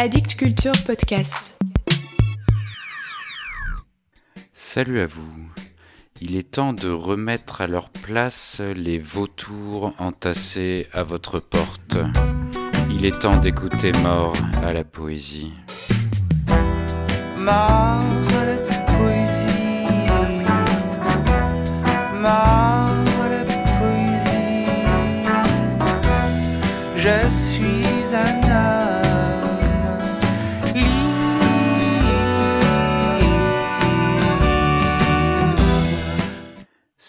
Addict Culture Podcast. Salut à vous. Il est temps de remettre à leur place les vautours entassés à votre porte. Il est temps d'écouter Mort à la poésie. Mort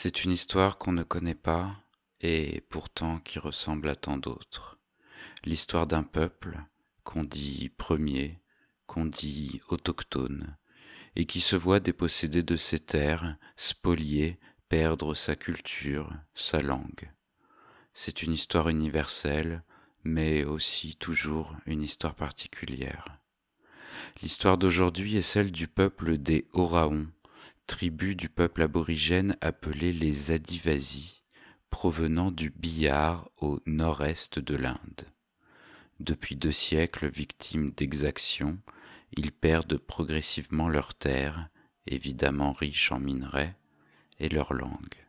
C'est une histoire qu'on ne connaît pas et pourtant qui ressemble à tant d'autres. L'histoire d'un peuple qu'on dit premier, qu'on dit autochtone, et qui se voit dépossédé de ses terres, spolié, perdre sa culture, sa langue. C'est une histoire universelle, mais aussi toujours une histoire particulière. L'histoire d'aujourd'hui est celle du peuple des Oraons, tribu du peuple aborigène appelé les Adivasi, provenant du Bihar au nord-est de l'Inde. Depuis deux siècles victimes d'exactions, ils perdent progressivement leurs terres, évidemment riches en minerais, et leur langue.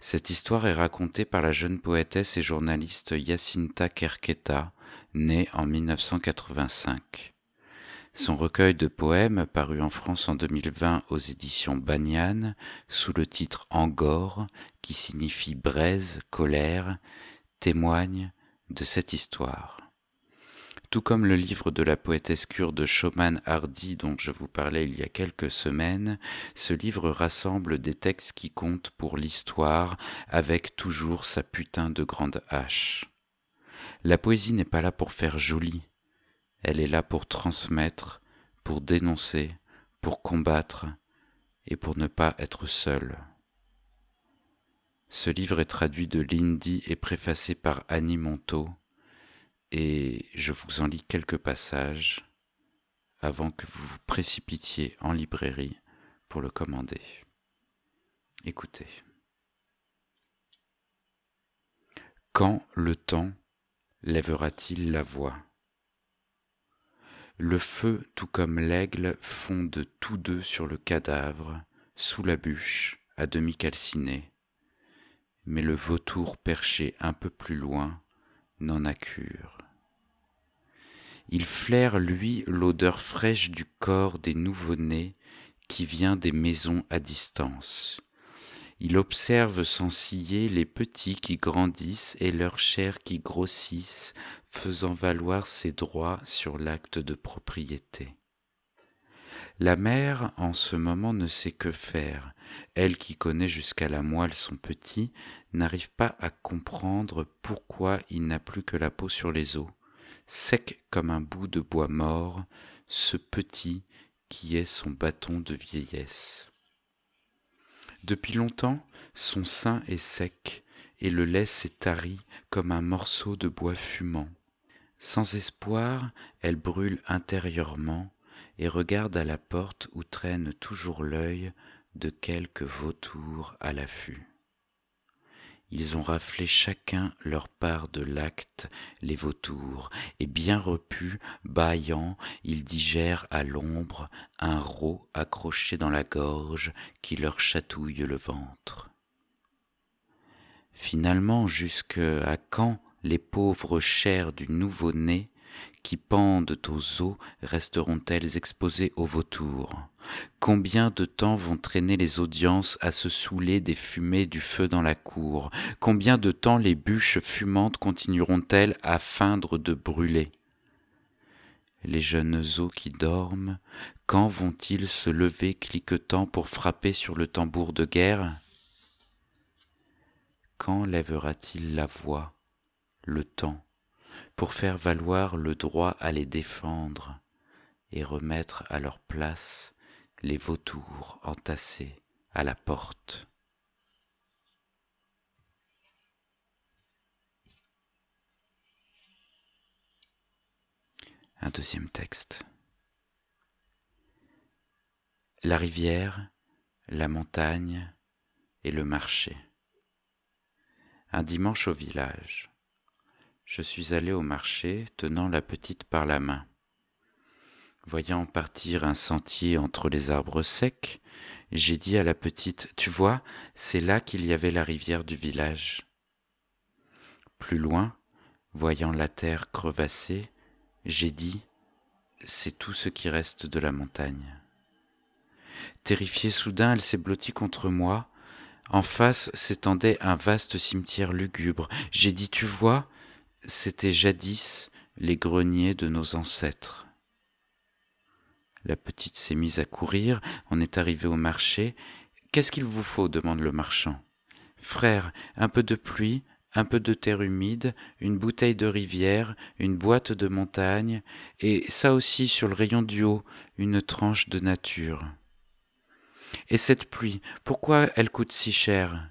Cette histoire est racontée par la jeune poétesse et journaliste Yacinta Kerketa, née en 1985. Son recueil de poèmes, paru en France en 2020 aux éditions Banyan, sous le titre Angor, qui signifie braise, colère, témoigne de cette histoire. Tout comme le livre de la poétesse kurde Shoman Hardy dont je vous parlais il y a quelques semaines, ce livre rassemble des textes qui comptent pour l'histoire avec toujours sa putain de grande hache. La poésie n'est pas là pour faire joli, elle est là pour transmettre, pour dénoncer, pour combattre et pour ne pas être seul. Ce livre est traduit de l'hindi et préfacé par Annie Monteau et je vous en lis quelques passages avant que vous vous précipitiez en librairie pour le commander. Écoutez. Quand le temps lèvera-t-il la voix? Le feu, tout comme l'aigle, fondent tous deux sur le cadavre, sous la bûche, à demi calciné. Mais le vautour perché un peu plus loin n'en a cure. Il flaire, lui, l'odeur fraîche du corps des nouveau-nés qui vient des maisons à distance. Il observe sans scier les petits qui grandissent et leur chair qui grossissent, faisant valoir ses droits sur l'acte de propriété. La mère, en ce moment, ne sait que faire. Elle qui connaît jusqu'à la moelle son petit, n'arrive pas à comprendre pourquoi il n'a plus que la peau sur les os, sec comme un bout de bois mort, ce petit qui est son bâton de vieillesse. Depuis longtemps, son sein est sec et le lait s'est tari comme un morceau de bois fumant. Sans espoir, elle brûle intérieurement et regarde à la porte où traîne toujours l'œil de quelques vautours à l'affût. Ils ont raflé chacun leur part de l'acte, les vautours, et bien repus, bâillant, ils digèrent à l'ombre un rot accroché dans la gorge qui leur chatouille le ventre. Finalement, jusque à quand les pauvres chairs du nouveau-né qui pendent aux os resteront-elles exposées aux vautours Combien de temps vont traîner les audiences à se saouler des fumées du feu dans la cour? Combien de temps les bûches fumantes continueront-elles à feindre de brûler? Les jeunes os qui dorment, quand vont-ils se lever cliquetant pour frapper sur le tambour de guerre? Quand lèvera-t-il la voix, le temps pour faire valoir le droit à les défendre et remettre à leur place les vautours entassés à la porte. Un deuxième texte. La rivière, la montagne et le marché. Un dimanche au village. Je suis allé au marché tenant la petite par la main. Voyant partir un sentier entre les arbres secs, j'ai dit à la petite, Tu vois, c'est là qu'il y avait la rivière du village. Plus loin, voyant la terre crevassée, j'ai dit, C'est tout ce qui reste de la montagne. Terrifiée soudain, elle s'est blottie contre moi. En face s'étendait un vaste cimetière lugubre. J'ai dit, Tu vois, c'était jadis les greniers de nos ancêtres. La petite s'est mise à courir, on est arrivé au marché. Qu'est-ce qu'il vous faut? demande le marchand. Frère, un peu de pluie, un peu de terre humide, une bouteille de rivière, une boîte de montagne, et ça aussi sur le rayon du haut, une tranche de nature. Et cette pluie, pourquoi elle coûte si cher?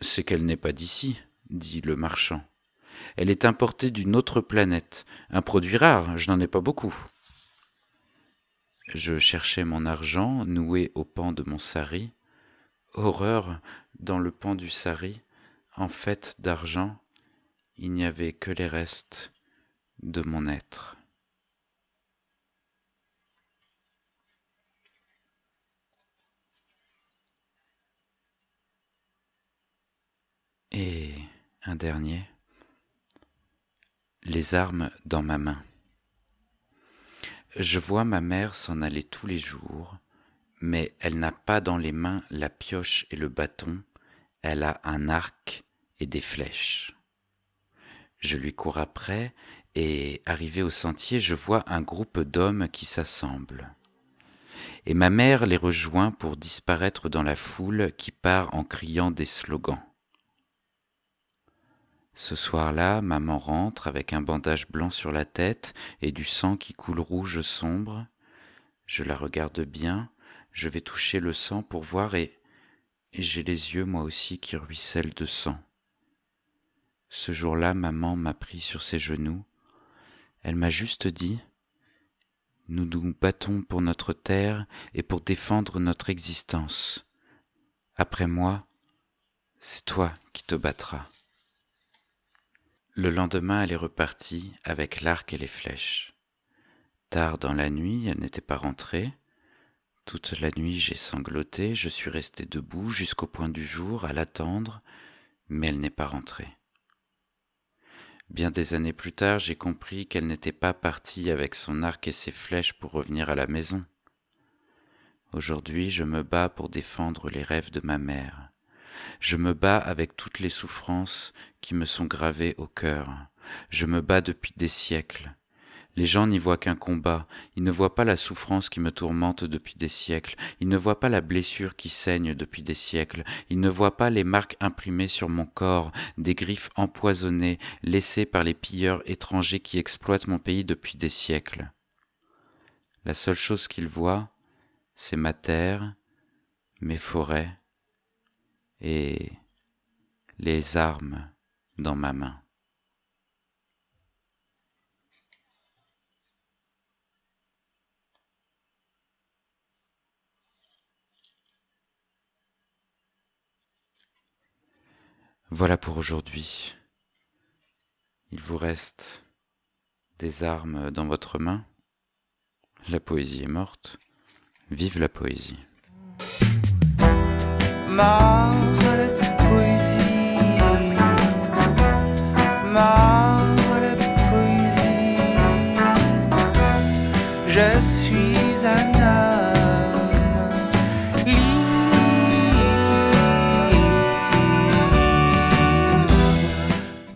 C'est qu'elle n'est pas d'ici, dit le marchand. Elle est importée d'une autre planète, un produit rare, je n'en ai pas beaucoup. Je cherchais mon argent noué au pan de mon sari. Horreur, dans le pan du sari, en fait d'argent, il n'y avait que les restes de mon être. Et un dernier, les armes dans ma main. Je vois ma mère s'en aller tous les jours, mais elle n'a pas dans les mains la pioche et le bâton, elle a un arc et des flèches. Je lui cours après, et arrivé au sentier, je vois un groupe d'hommes qui s'assemblent. Et ma mère les rejoint pour disparaître dans la foule qui part en criant des slogans. Ce soir-là, maman rentre avec un bandage blanc sur la tête et du sang qui coule rouge sombre. Je la regarde bien, je vais toucher le sang pour voir et, et j'ai les yeux moi aussi qui ruissellent de sang. Ce jour-là, maman m'a pris sur ses genoux. Elle m'a juste dit Nous nous battons pour notre terre et pour défendre notre existence. Après moi, c'est toi qui te battras. Le lendemain, elle est repartie avec l'arc et les flèches. Tard dans la nuit, elle n'était pas rentrée. Toute la nuit, j'ai sangloté, je suis resté debout jusqu'au point du jour à l'attendre, mais elle n'est pas rentrée. Bien des années plus tard, j'ai compris qu'elle n'était pas partie avec son arc et ses flèches pour revenir à la maison. Aujourd'hui, je me bats pour défendre les rêves de ma mère. Je me bats avec toutes les souffrances qui me sont gravées au cœur. Je me bats depuis des siècles. Les gens n'y voient qu'un combat, ils ne voient pas la souffrance qui me tourmente depuis des siècles, ils ne voient pas la blessure qui saigne depuis des siècles, ils ne voient pas les marques imprimées sur mon corps, des griffes empoisonnées laissées par les pilleurs étrangers qui exploitent mon pays depuis des siècles. La seule chose qu'ils voient, c'est ma terre, mes forêts, et les armes dans ma main. Voilà pour aujourd'hui. Il vous reste des armes dans votre main. La poésie est morte. Vive la poésie. Mort